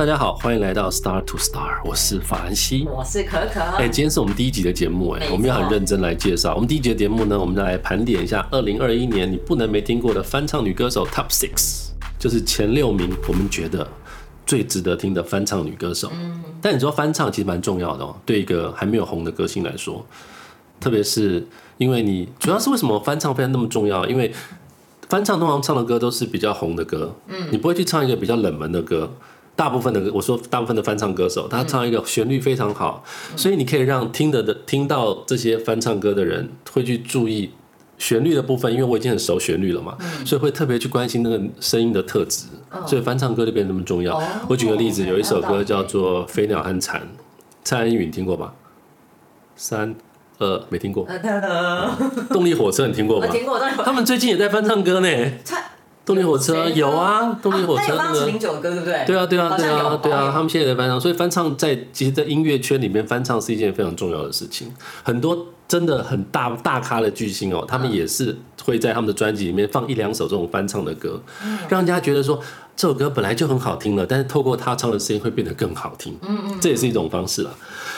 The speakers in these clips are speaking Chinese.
大家好，欢迎来到 Star to Star，我是法兰西。我是可可。哎、今天是我们第一集的节目，哎我们要很认真来介绍。我们第一集的节目呢，我们来盘点一下二零二一年你不能没听过的翻唱女歌手 Top Six，就是前六名，我们觉得最值得听的翻唱女歌手。嗯，但你说翻唱其实蛮重要的哦，对一个还没有红的歌星来说，特别是因为你主要是为什么翻唱非常那么重要？因为翻唱通常唱的歌都是比较红的歌，嗯，你不会去唱一个比较冷门的歌。大部分的歌我说大部分的翻唱歌手，他唱一个旋律非常好，所以你可以让听的的听到这些翻唱歌的人会去注意旋律的部分，因为我已经很熟旋律了嘛，所以会特别去关心那个声音的特质，所以翻唱歌就变得那么重要。哦我举个例子，有一首歌叫做《飞鸟和蝉》，蔡安宇你听过吧？三二没听过，动力火车你听过吗？听过，他们最近也在翻唱歌呢。他动力火车有啊，动力火车那个他有放零九的歌，对不对？对啊，对啊，对啊，对啊，他们现在也在翻唱，所以翻唱在其实，在音乐圈里面翻唱是一件非常重要的事情。很多真的很大大咖的巨星哦，他们也是会在他们的专辑里面放一两首这种翻唱的歌，让人家觉得说这首歌本来就很好听了，但是透过他唱的声音会变得更好听。嗯嗯，这也是一种方式啦。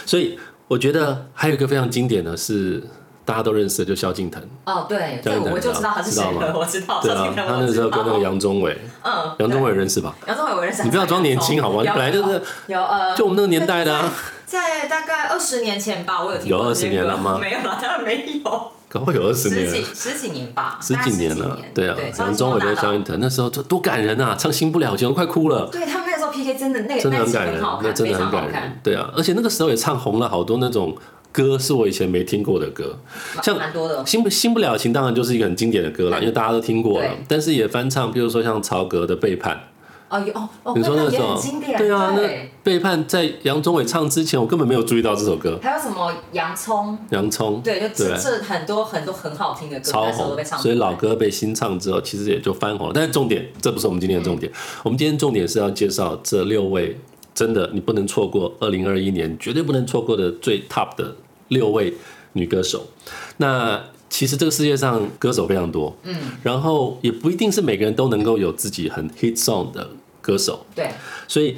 所以我觉得还有一个非常经典的是大家都认识的，就萧敬腾。哦，对，这样这我就知道他是谁知道吗了，我知道。对啊萧敬，腾他那个时候跟那个杨，宗纬，嗯，杨宗纬对认识吧？杨宗纬我认识。你不要装年轻好吗？你本来就是有呃，就我们那个年代的啊。在大概二十年前吧，我有听过有20这些歌年了吗 没有啦，当然没有，搞不好有二十年了十几。十几年吧，十几年了，对啊，杨宗纬跟萧敬腾那时候多多感人啊，唱《新不了情》我快哭了，对他们那时候 PK 真的那个真的很感人那真的很感人对啊，而且那个时候也唱红了好多那种歌，是我以前没听过的歌，像蛮多的。新不新不了情当然就是一个很经典的歌了，因为大家都听过了，但是也翻唱，比如说像曹格的《背叛。哦，有哦哦，》，你说那也首很经典，对啊，那《背叛》在杨宗纬唱之前，我根本没有注意到这首歌，还有什么洋葱？洋葱，对，就这很多很多很好听的歌，超红。被唱，所以老歌被新唱之后，其实也就翻红了。但是重点，这不是我们今天的重点。我们今天重点是要介绍这六位真的你不能错过，二零二一年绝对不能错过的最 top 的六位女歌手。那其实这个世界上歌手非常多，嗯，然后也不一定是每个人都能够有自己很 hit song 的歌手，对，所以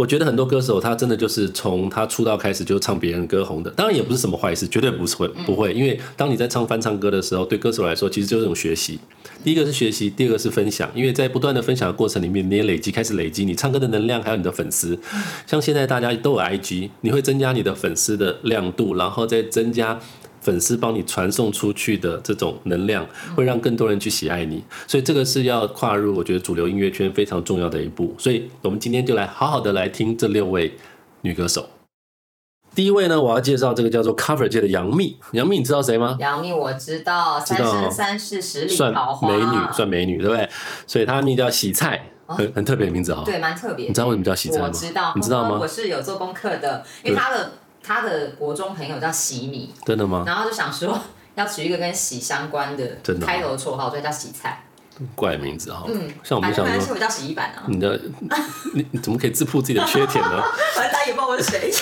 我觉得很多歌手他真的就是从他出道开始就唱别人歌红的，当然也不是什么坏事，绝对不是会不会，因为当你在唱翻唱歌的时候，对歌手来说其实就是一种学习。第一个是学习，第二个是分享，因为在不断的分享的过程里面，你也累积开始累积你唱歌的能量，还有你的粉丝。像现在大家都有 IG，你会增加你的粉丝的亮度，然后再增加粉丝帮你传送出去的这种能量，会让更多人去喜爱你。所以这个是要跨入我觉得主流音乐圈非常重要的一步。所以我们今天就来好好的来听这六位女歌手。第一位呢，我要介绍这个叫做 cover 界的杨幂。杨幂，你知道谁吗？杨幂我知道，三生三世十里桃花，美女，算美女，对不对？所以她的名字叫洗菜，很很特别的名字哈。对，蛮特别。你知道为什么叫洗菜吗？我知道，你知道吗我是有做功课的，因为她的他的国中朋友叫洗米，真的吗？然后就想说 要取一个跟喜相关的开头的绰号，所以叫洗菜。怪名字哈。嗯，像我们想说，我叫洗衣板啊，你的你你怎么可以自曝自己的缺点呢？反正大家也不知道我是谁。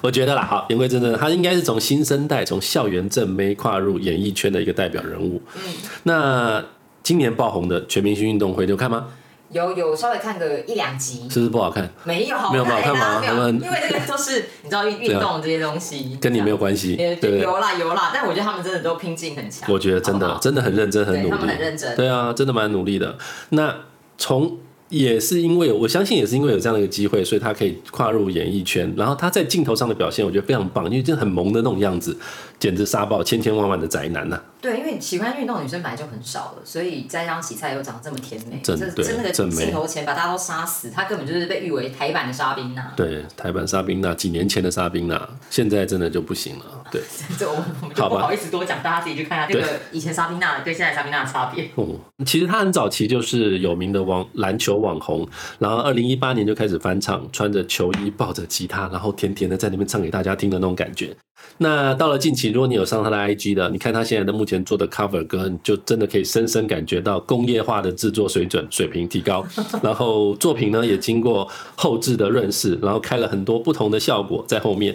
我觉得啦，好，言归正传，他应该是从新生代、从校园正妹跨入演艺圈的一个代表人物。嗯，那今年爆红的《全明星运动会》，你有看吗？有有稍微看个一两集，是不是不好看？没有没有不好看吗他们因为那个都是你知道运运动这些东西，跟你没有关系，呃对？有啦有啦，但我觉得他们真的都拼劲很强。我觉得真的真的很认真，很努力，对他们很认真对啊，真的蛮努力的。那从也是因为我相信也是因为有这样的一个机会，所以他可以跨入演艺圈。然后他在镜头上的表现，我觉得非常棒，因为真的很萌的那种样子，简直杀爆千千万万的宅男呐、对，因为喜欢运动的女生本来就很少了，所以再让洗菜又长得这么甜美，真那个正美镜头前把大家都杀死，她根本就是被誉为台版的沙宾娜。对，台版沙宾娜，几年前的沙宾娜，现在真的就不行了。对，这我们我们就不好意思多讲，大家自己去看一下这个以前沙宾娜跟现在沙宾娜的差别。哦，其实他很早期就是有名的网篮球网红，然后二零一八年就开始翻唱，穿着球衣抱着吉他，然后甜甜的在那边唱给大家听的那种感觉。那到了近期，如果你有上他的 IG 的，你看他现在的目前做的 cover 歌，你就真的可以深深感觉到工业化的制作水准水平提高，然后作品呢也经过后置的润饰，然后开了很多不同的效果在后面，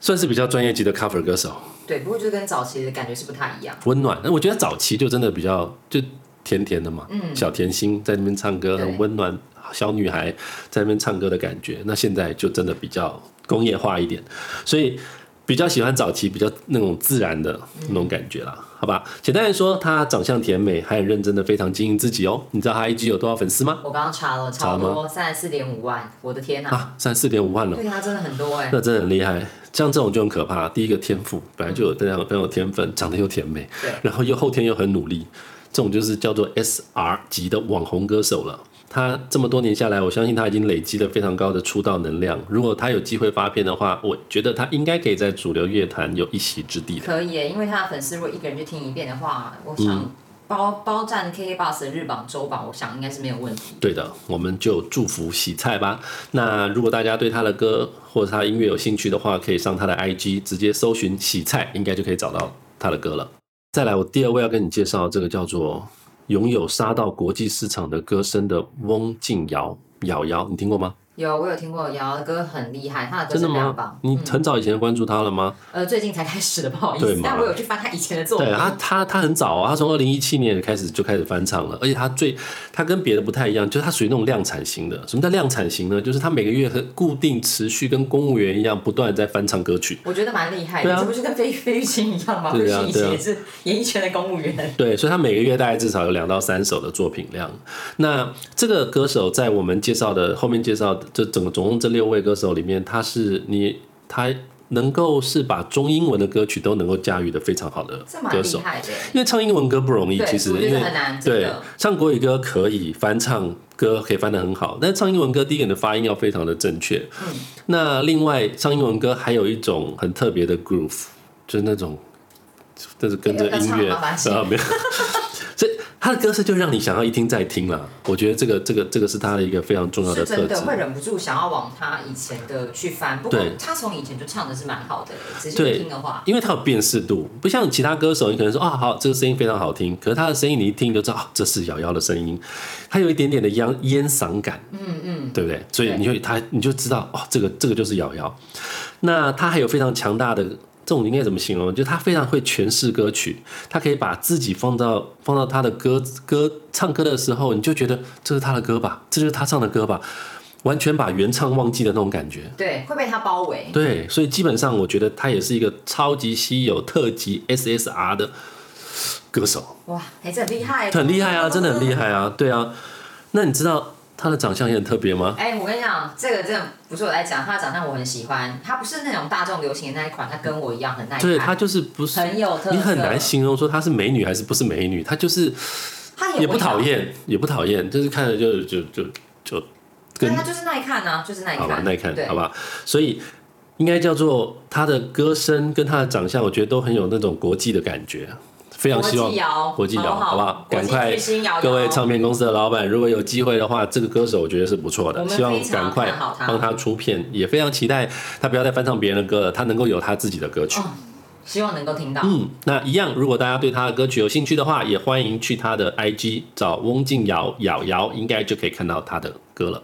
算是比较专业级的 cover 歌手。对，不过就是跟早期的感觉是不太一样。温暖。那我觉得早期就真的比较就甜甜的嘛，嗯小甜心在那边唱歌很温暖，小女孩在那边唱歌的感觉。那现在就真的比较工业化一点，所以比较喜欢早期比较那种自然的那种感觉啦，好吧？简单来说，她长相甜美，还很认真的非常经营自己哦。你知道她 IG 有多少粉丝吗？我刚刚查了，差不多三十四点五万，我的天哪、啊，三十四点五万了。对她真的很多哎、那真的很厉害，像这种就很可怕。第一个天赋本来就有这样很有天分，长得又甜美，对然后又后天又很努力，这种就是叫做 SR 级的网红歌手了。他这么多年下来，我相信他已经累积了非常高的出道能量。如果他有机会发片的话，我觉得他应该可以在主流乐坛有一席之地的。可以耶，因为他的粉丝如果一个人去听一遍的话，我想嗯包包占 KK Bus 的日榜、周榜，我想应该是没有问题。对的，我们就祝福喜菜吧。那如果大家对他的歌或者他音乐有兴趣的话，可以上他的 IG 直接搜寻喜菜，应该就可以找到他的歌了。再来，我第二位要跟你介绍这个叫做拥有杀到国际市场的歌声的翁静瑶，瑶瑶，你听过吗？有，我有听过瑶瑶的歌很厉害，她的歌真的声非常吗棒？。你很早以前就关注他了吗？呃，最近才开始的，不好意对嘛，思但我有去翻她以前的作品。对他，他他很早啊，他从二零一七年开始就开始翻唱了，而且他最他跟别的不太一样，就是他属于那种量产型的。什么叫量产型呢？就是他每个月很固定持续，跟公务员一样，不断的在翻唱歌曲。我觉得蛮厉害的，对啊这不是跟费费玉清一样吗？费玉对啊对啊清以前也是演艺圈的公务员。对，所以他每个月大概至少有两到三首的作品量。那这个歌手在我们介绍的后面介绍的这整个总共这六位歌手里面，他是你他能够是把中英文的歌曲都能够驾驭的非常好的歌手。因为唱英文歌不容易，其实因为对唱国语歌可以翻唱歌可以翻得很好，但是唱英文歌第一个你的发音要非常的正确。嗯。那另外唱英文歌还有一种很特别的 groove，就是那种就是跟着音乐啊没有，他的歌声就让你想要一听再听了。我觉得这个这个这个是他的一个非常重要的特质是真的。会忍不住想要往他以前的去翻，不过他从以前就唱的是蛮好的，仔细对听的话，因为他有辨识度，不像其他歌手，你可能说啊好，这个声音非常好听，可是他的声音你一听就知道，啊这是瑶瑶的声音，他有一点点的烟烟嗓感，嗯嗯，对不对？所以你就他你就知道哦，这个这个就是瑶瑶。那他还有非常强大的这种应该怎么形容？就他非常会诠释歌曲，他可以把自己放到放到他的歌歌唱歌的时候，你就觉得这是他的歌吧，这就是他唱的歌吧，完全把原唱忘记的那种感觉。对，会被他包围。对，所以基本上我觉得他也是一个超级稀有特级 SSR 的歌手，哇，还是很厉害，很厉害啊，真的很厉害啊，对啊。那你知道他的长相也很特别吗？哎、我跟你讲，这个真的不是我在讲，他的长相我很喜欢，他不是那种大众流行的那一款，他跟我一样很耐看，对，他就是不是很有特色，你很难形容说她是美女还是不是美女，她就是她也不讨厌，也不讨厌，就是看着就就就就对，跟他就是耐看啊，就是耐看，好吧耐看对，好吧，所以应该叫做她的歌声跟她的长相，我觉得都很有那种国际的感觉。非常希望国际摇好不好赶快各位唱片公司的老板，如果有机会的话，这个歌手我觉得是不错的希望赶快帮他出片，也非常期待他不要再翻唱别人的歌了，他能够有他自己的歌曲。哦希望能够听到。嗯，那一样，如果大家对他的歌曲有兴趣的话，也欢迎去他的 IG 找翁静瑶瑶瑶，应该就可以看到他的歌了。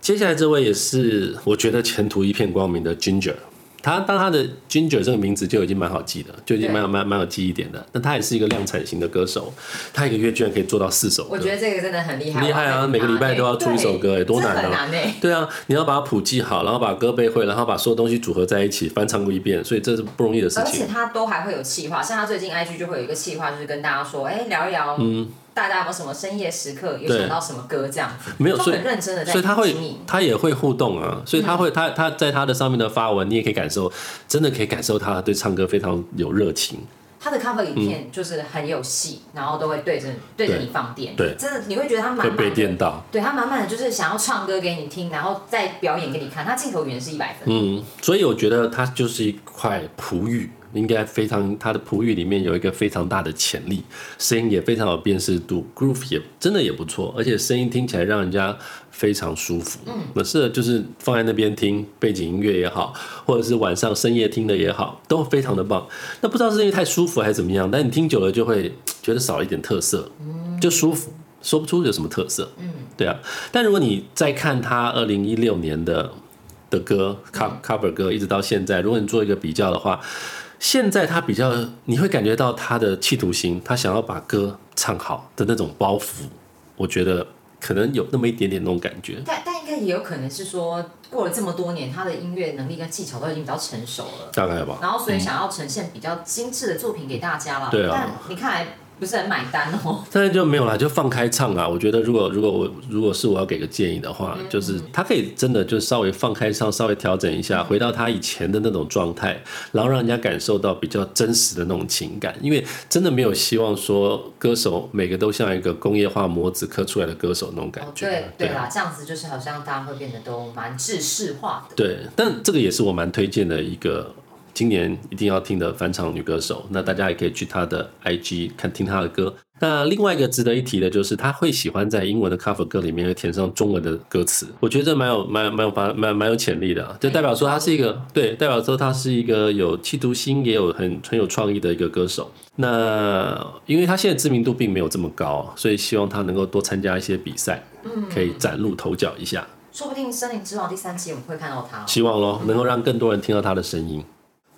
接下来这位也是我觉得前途一片光明的 Ginger，他当他的 Ginger 这个名字就已经蛮好记的，就已经蛮有蛮蛮有记忆点的。那他也是一个量产型的歌手，他一个月居然可以做到四首歌我，觉得这个真的很厉害，厉害啊每个礼拜都要出一首歌哎多难啊难哎。对啊，你要把它谱记好，然后把歌背会，然后把所有东西组合在一起，翻唱过一遍，所以这是不容易的事情而且。他都还会有企划，像他最近 IG 就会有一个企划，就是跟大家说，哎、聊一聊，嗯，大家有没有什么深夜时刻有想到什么歌这样子，没有所以很认真的在所以他会经营，他也会互动啊，所以他会，他他在他的上面的发文，你也可以感受，真的可以感受他对唱歌非常有热情。他的 cover 影片就是很有戏，然后都会对着对着你放电，嗯对。真的你会觉得他满满的，电到，对他满满的就是想要唱歌给你听，然后再表演给你看，他镜头语言是一百分，嗯，所以我觉得他就是一块璞玉，应该非常，它的普语里面有一个非常大的潜力，声音也非常有辨识度，groove 也真的也不错，而且声音听起来让人家非常舒服。嗯，那是就是放在那边听背景音乐也好，或者是晚上深夜听的也好，都非常的棒。那不知道是因为太舒服还是怎么样，但你听久了就会觉得少一点特色，就舒服，说不出有什么特色。嗯，对啊。但如果你再看他二零一六年的的歌 cover cover 歌，一直到现在，如果你做一个比较的话，现在他比较你会感觉到他的企图心，他想要把歌唱好的那种包袱，我觉得可能有那么一点点那种感觉。但但应该也有可能是说，过了这么多年，他的音乐能力跟技巧都已经比较成熟了，大概吧。然后所以想要呈现比较精致的作品给大家了。对啊但你看来不是很买单哦。但是就没有啦，就放开唱啊！我觉得如果如果我如果是我要给个建议的话，就是他可以真的就稍微放开唱，稍微调整一下，回到他以前的那种状态，然后让人家感受到比较真实的那种情感。因为真的没有希望说歌手每个都像一个工业化模子刻出来的歌手那种感哦，觉。对对啊啦，这样子就是好像大家会变得都蛮制式化的。对，但这个也是我蛮推荐的一个今年一定要听的翻唱女歌手。那大家也可以去她的 IG 看听她的歌。那另外一个值得一提的就是，她会喜欢在英文的 cover 歌里面会填上中文的歌词，我觉得这蛮有蛮蛮有发蛮蛮有潜力的啊，就代表说她是一个对，代表说她是一个有企图心，也有很很有创意的一个歌手。那因为她现在知名度并没有这么高，所以希望她能够多参加一些比赛，可以崭露头角一下。说不定《森林之王》第三期我们会看到他、哦。希望咯，能够让更多人听到他的声音。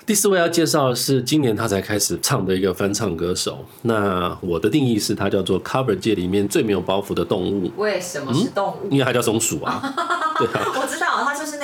第四位要介绍的是今年他才开始唱的一个翻唱歌手。那我的定义是他叫做 cover 界里面最没有包袱的动物，为什么是动物？因为他叫松鼠啊。对啊，我知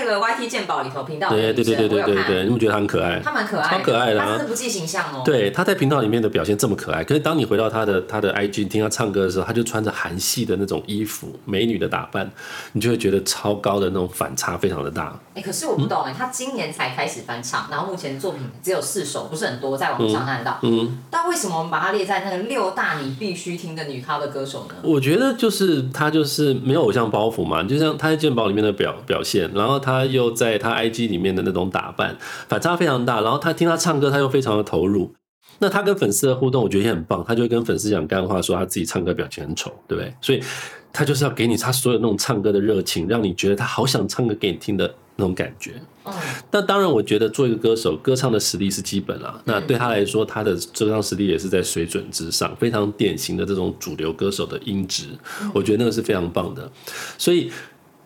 那个 YT 鉴宝里头频道的女对对对对对对对，你们觉得他很可爱？他蛮可爱的，超可爱的啊他真的不计形象哦。对，他在频道里面的表现这么可爱，可是当你回到他的他的 IG 听他唱歌的时候，他就穿着韩系的那种衣服，美女的打扮，你就会觉得超高的那种反差非常的大。哎、可是我不懂哎、他今年才开始翻唱，然后目前作品只有四首，不是很多，在网上看得到。嗯，但为什么我们把他列在那个六大你必须听的女咖的歌手呢？我觉得就是他就是没有偶像包袱嘛，就像他在鉴宝里面的表表现，然后他又在他 IG 里面的那种打扮，反差非常大。然后他听他唱歌，他又非常的投入。那他跟粉丝的互动，我觉得也很棒。他就会跟粉丝讲干话，说他自己唱歌表情很丑，对不对？所以他就是要给你他所有那种唱歌的热情，让你觉得他好想唱歌给你听的那种感觉。嗯，那当然，我觉得做一个歌手，歌唱的实力是基本啦。那对他来说，他的歌唱实力也是在水准之上，非常典型的这种主流歌手的音质，我觉得那个是非常棒的。所以，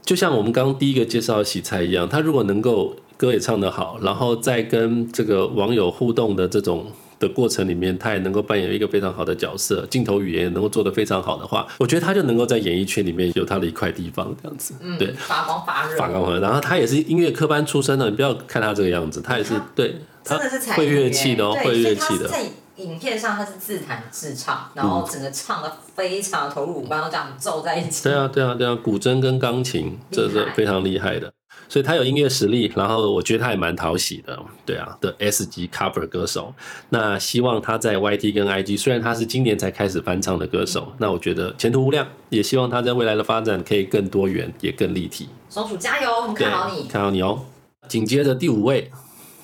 就像我们刚刚第一个介绍的洗菜一样，他如果能够歌也唱得好，然后在跟这个网友互动的这种。的过程里面，他也能够扮演一个非常好的角色，镜头语言也能够做得非常好的话，我觉得他就能够在演艺圈里面有他的一块地方，这样子。嗯对，发光发热，发光发热，然后他也是音乐科班出身的，你不要看他这个样子，他也是对，他真的是会乐器的哦，会乐器的，影片上他是自弹自唱，然后整个唱的非常投入，五官都这样奏在一起。对啊，对啊，对啊，古筝跟钢琴这是非常厉害的，所以他有音乐实力，然后我觉得他也蛮讨喜的，对啊的 S 级 cover 歌手。那希望他在 YT 跟 IG，虽然他是今年才开始翻唱的歌手，那我觉得前途无量，也希望他在未来的发展可以更多元，也更立体。松鼠加油，我们看好你。看好你哦。紧接着第五位，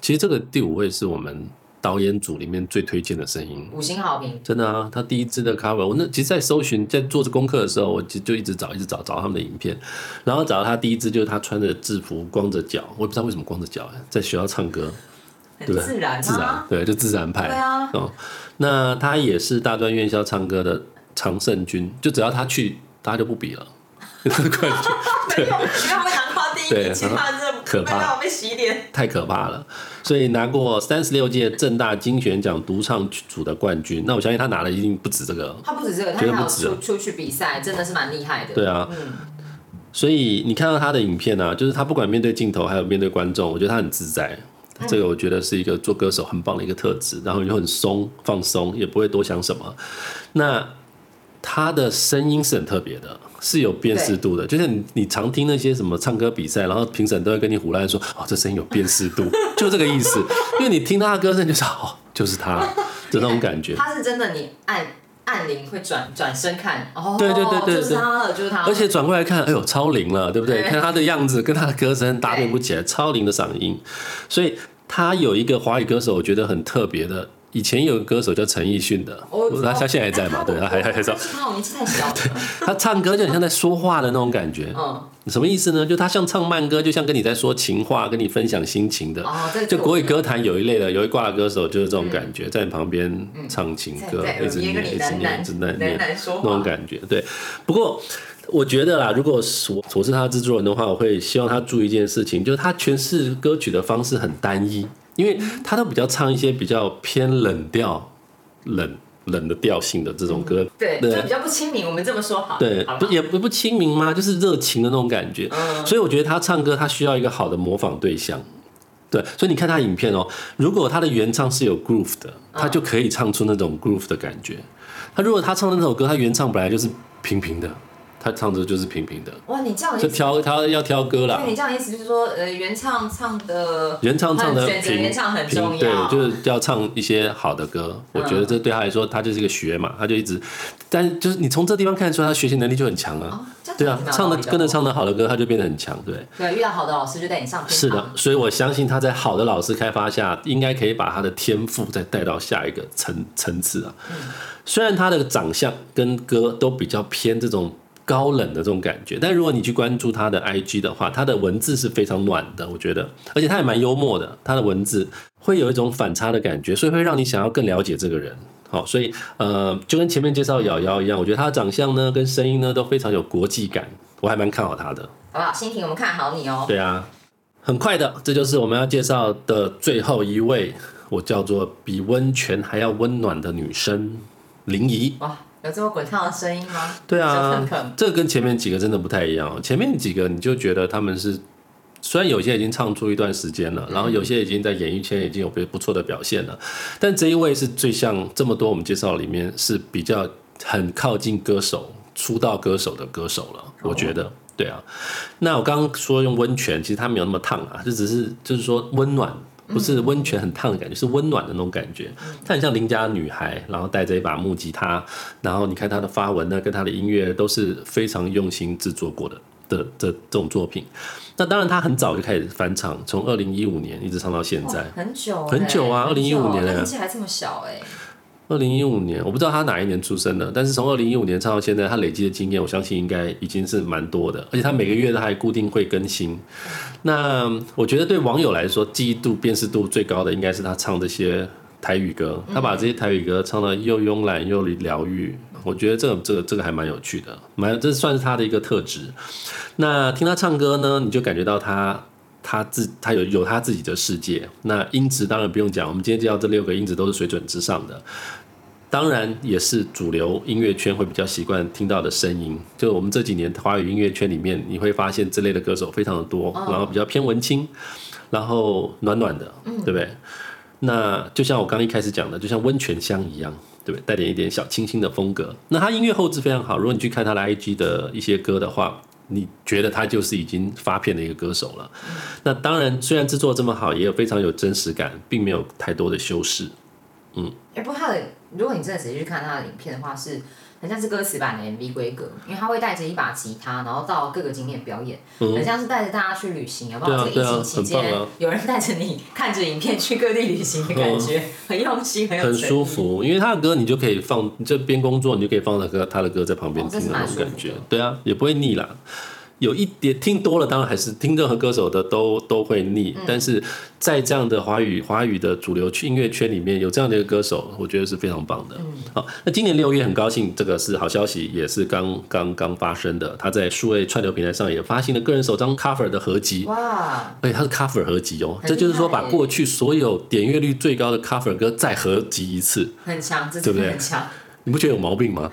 其实这个第五位是我们导演组里面最推荐的声音。五星好评，真的啊，他第一支的 cover，我那其实，在搜寻在做这功课的时候，我就就一直找，一直找找他们的影片，然后找到他第一支就是他穿着制服，光着脚，我也不知道为什么光着脚，在学校唱歌，很对不对？自然自然啊，，对，就自然派。对啊，哦，那他也是大专院校唱歌的常胜军，就只要他去，大家就不比了。冠 军没有，因为他会拿到第一对名，其他人真的可怕被洗脸。太可怕了，所以拿过三十六届正大金选奖独唱组的冠军。那我相信他拿的一定不止这个，他不止这个，他还有绝对不止啊出出去比赛，真的是蛮厉害的。对啊。嗯，所以你看到他的影片啊，就是他不管面对镜头还有面对观众，我觉得他很自在。这个我觉得是一个做歌手很棒的一个特质，然后又很松放松，也不会多想什么。那他的声音是很特别的，是有辨识度的。就像你你常听那些什么唱歌比赛，然后评审都会跟你胡乱说：“哦，这声音有辨识度。”就这个意思。因为你听他的歌声，就是哦，就是他的 那种感觉。他是真的，你按按铃会转转身看，哦，对对对对就是他了，就是他。而且转过来看，哎呦，超灵了，对不对？对看他的样子跟他的歌声搭配不起来，超灵的嗓音。所以他有一个华语歌手，我觉得很特别的。以前有个歌手叫陈奕迅的，我他他现在还在嘛？对，他还 还还在。他我年纪太小了。他唱歌就很像在说话的那种感觉。嗯，什么意思呢？就他像唱慢歌，就像跟你在说情话，跟你分享心情的。哦，就国语歌坛有一类的，有一挂的歌手就是这种感觉，在你旁边唱情歌，在在一直念，一直念，一直念念那种感觉。对，不过我觉得啦，如果是我我是他的制作人的话，我会希望他注意一件事情，就是他诠释歌曲的方式很单一，因为他都比较唱一些比较偏冷调、冷冷的调性的这种歌，对，对就比较不亲民。我们这么说好，对，好？不也不不亲民吗？就是热情的那种感觉。嗯所以我觉得他唱歌，他需要一个好的模仿对象。对，所以你看他影片哦，如果他的原唱是有 groove 的，他就可以唱出那种 groove 的感觉。他如果他唱的那首歌，他原唱本来就是平平的，他唱的就是平平的，哇，你这样就，挑他要挑歌啦。你这样的意思就是说，呃，原唱唱的原唱唱的选择平原唱很平重要，对，就是要唱一些好的歌。我觉得这对他来说，他就是一个学嘛，他就一直，但就是你从这地方看出来，他学习能力就很强啊。哦对啊唱的跟着唱的好的歌，他就变得很强。对，对，遇到好的老师就带你上天堂。是的，所以我相信他在好的老师开发下，应该可以把他的天赋再带到下一个层层次啊。虽然他的长相跟歌都比较偏这种高冷的这种感觉，但如果你去关注他的 IG 的话，他的文字是非常暖的，我觉得，而且他也蛮幽默的，他的文字会有一种反差的感觉，所以会让你想要更了解这个人。好，所以呃，就跟前面介绍瑶瑶一样，我觉得他的长相呢跟声音呢都非常有国际感，我还蛮看好他的。好不好？欣婷，我们看好你哦。对啊，很快的，这就是我们要介绍的最后一位，我叫做比温泉还要温暖的女生林怡。哇，有这么滚烫的声音吗？对啊这跟前面几个真的不太一样哦。前面几个你就觉得他们是，虽然有些已经唱出一段时间了，然后有些已经在演艺圈已经有不不错的表现了，但这一位是最像这么多我们介绍里面是比较很靠近歌手出道歌手的歌手了，我觉得。对啊，那我刚刚说用温泉，其实它没有那么烫啊，就只是就是说温暖，不是温泉很烫的感觉，是温暖的那种感觉。她很像邻家女孩，然后带着一把木吉他，然后你看她的发文呢，跟她的音乐都是非常用心制作过的的这这种作品。那当然，她很早就开始翻唱，从二零一五年一直唱到现在。很久欸很久啊二零一五年年纪还这么小哎。二零一五年，我不知道他哪一年出生的，但是从二零一五年唱到现在，他累积的经验，我相信应该已经是蛮多的，而且他每个月都还固定会更新。那我觉得对网友来说，记忆度、辨识度最高的应该是他唱这些台语歌，他把这些台语歌唱的又慵懒又疗愈，我觉得这个这个这个还蛮有趣的，蛮这算是他的一个特质。那听他唱歌呢，你就感觉到他、他自他有有他自己的世界，那音质当然不用讲，我们今天介绍这六个音质都是水准之上的，当然也是主流音乐圈会比较习惯听到的声音。就我们这几年华语音乐圈里面，你会发现这类的歌手非常的多，然后比较偏文青，然后暖暖的，对不对？那就像我刚一开始讲的，就像温泉香一样，对不对？带点一点小清新的风格。那他音乐后置非常好，如果你去看他的 IG 的一些歌的话，你觉得他就是已经发片的一个歌手了。那当然，虽然制作这么好，也有非常有真实感，并没有太多的修饰。哎，不过他的，如果你真的仔细去看他的影片的话，是很像是歌词版的 MV 规格，因为他会带着一把吉他，然后到各个景点表演，很像是带着大家去旅行，有没有？这个疫情期间有人带着你看着影片去各地旅行的 感觉，很用心，很有很舒。服，因为他的歌你就可以放，你就边工作你就可以放他的歌，他的歌在旁边听的那种感觉的。对啊，也不会腻啦。有一点听多了，当然还是听任何歌手的都都会腻，嗯。但是在这样的华语华语的主流音乐圈里面有这样的一个歌手，我觉得是非常棒的。嗯。好，那今年六月很高兴，这个是好消息，也是刚刚刚发生的。他在数位串流平台上也发行了个人首张 cover 的合集，哇，而且它是 cover 合集哦，很这就是说把过去所有点阅率最高的 cover 歌再合集一次，很强，这对不对？很强，你不觉得有毛病吗？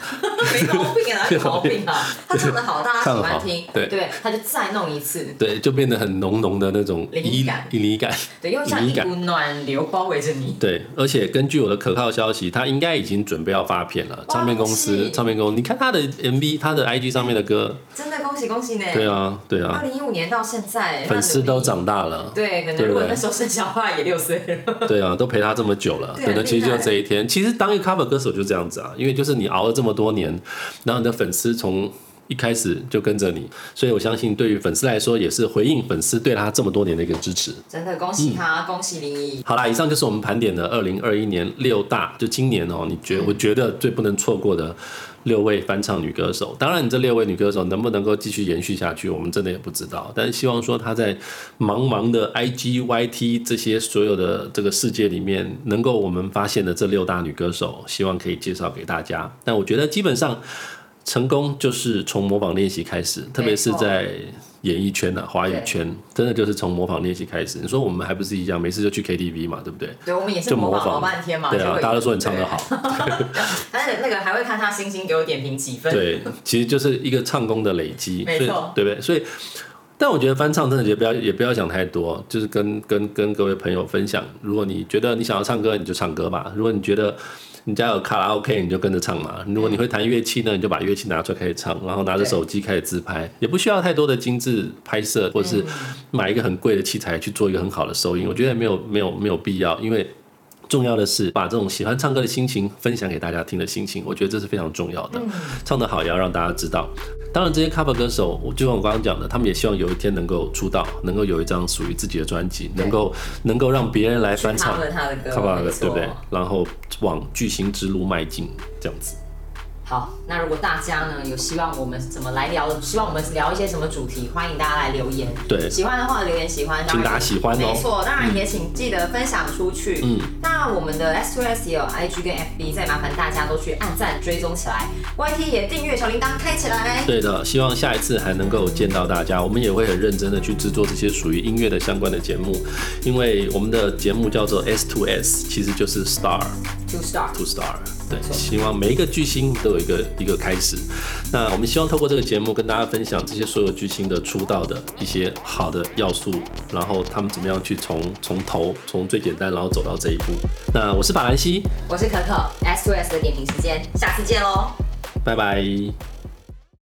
没毛病啊，有毛病啊！他唱的好，大家喜欢听，对对，他就再弄一次，对，就变得很浓浓的那种灵依感离感。对，又像一股暖流包围着你。对，而且根据我的可靠消息，他应该已经准备要发片了。唱片公司唱片公司，你看他的 MV，他的 IG 上面的歌，真的恭喜恭喜呢！对啊，对啊二，零一五年到现在，粉丝都。长大了，对，可能如果那时候生小孩也六岁了。对啊，都陪他这么久了，对等的其实就这一天。其实当一个 cover 歌手就这样子啊，因为就是你熬了这么多年，然后你的粉丝从一开始就跟着你，所以我相信对于粉丝来说，也是回应粉丝对他这么多年的一个支持。真的恭喜他，恭喜林一。好啦，以上就是我们盘点的二零二一年六大，就今年哦、你觉我觉得最不能错过的六位翻唱女歌手。当然，这六位女歌手能不能够继续延续下去，我们真的也不知道。但是希望说她在茫茫的 IG、YT 这些所有的这个世界里面，能够我们发现的这六大女歌手，希望可以介绍给大家。但我觉得基本上成功就是从模仿练习开始，特别是在演艺圈啊，华语圈，真的就是从模仿练习开始。你说我们还不是一样，每次就去 KTV 嘛，对不对？对，我们也是就模仿模仿老半天嘛。对啊，大家都说你唱得好。但是那个还会看他星星给我点评几分。对，其实就是一个唱功的累积，没错对不对？所以，但我觉得翻唱真的也不要也不要想太多，就是跟跟跟各位朋友分享，如果你觉得你想要唱歌，你就唱歌吧；如果你觉得你家有卡拉 OK，你就跟着唱嘛；如果你会弹乐器呢，你就把乐器拿出来开始唱，然后拿着手机开始自拍，也不需要太多的精致拍摄，或者是买一个很贵的器材去做一个很好的收音，我觉得没有没有没有必要，因为。重要的是把这种喜欢唱歌的心情分享给大家听的心情，我觉得这是非常重要的。唱得好也要让大家知道。当然，这些 cover 歌手，我就像我刚刚讲的，他们也希望有一天能够出道，能够有一张属于自己的专辑，能够能够让别人来翻唱 cover 他的歌对不对？然后往巨星之路迈进，这样子。好，那如果大家呢有希望我们怎么来聊，希望我们聊一些什么主题，欢迎大家来留言。对喜欢的话留言喜欢，当然请大家喜欢哦没错，当然也请记得分享出去。嗯，那我们的 S Two S 也有 IG 跟 FB，再麻烦大家都去按赞追踪起来，YT 也订阅小铃铛开起来。对的，希望下一次还能够见到大家。我们也会很认真的去制作这些属于音乐的相关的节目，因为我们的节目叫做 S Two S，其实就是 Star To start，to Star。对，希望每一个巨星都有一个一个开始。那我们希望透过这个节目跟大家分享这些所有巨星的出道的一些好的要素，然后他们怎么样去从从头从最简单，然后走到这一步。那我是法兰西，我是可可 sos 的点评时间，下次见喽。拜拜。